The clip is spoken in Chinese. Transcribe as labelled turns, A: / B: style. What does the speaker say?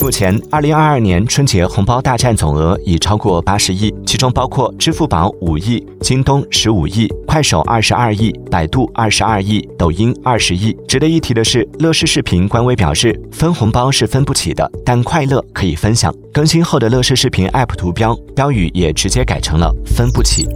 A: 目前二零二二年春节红包大战总额已超过八十亿其中包括支付宝五亿京东十五亿快手二十二亿百度二十二亿抖音二十亿。值得一提的是乐视视频官微表示分红包是分不起的但快乐可以分享。更新后的乐视视频 app 图标标语也直接改成了分不起。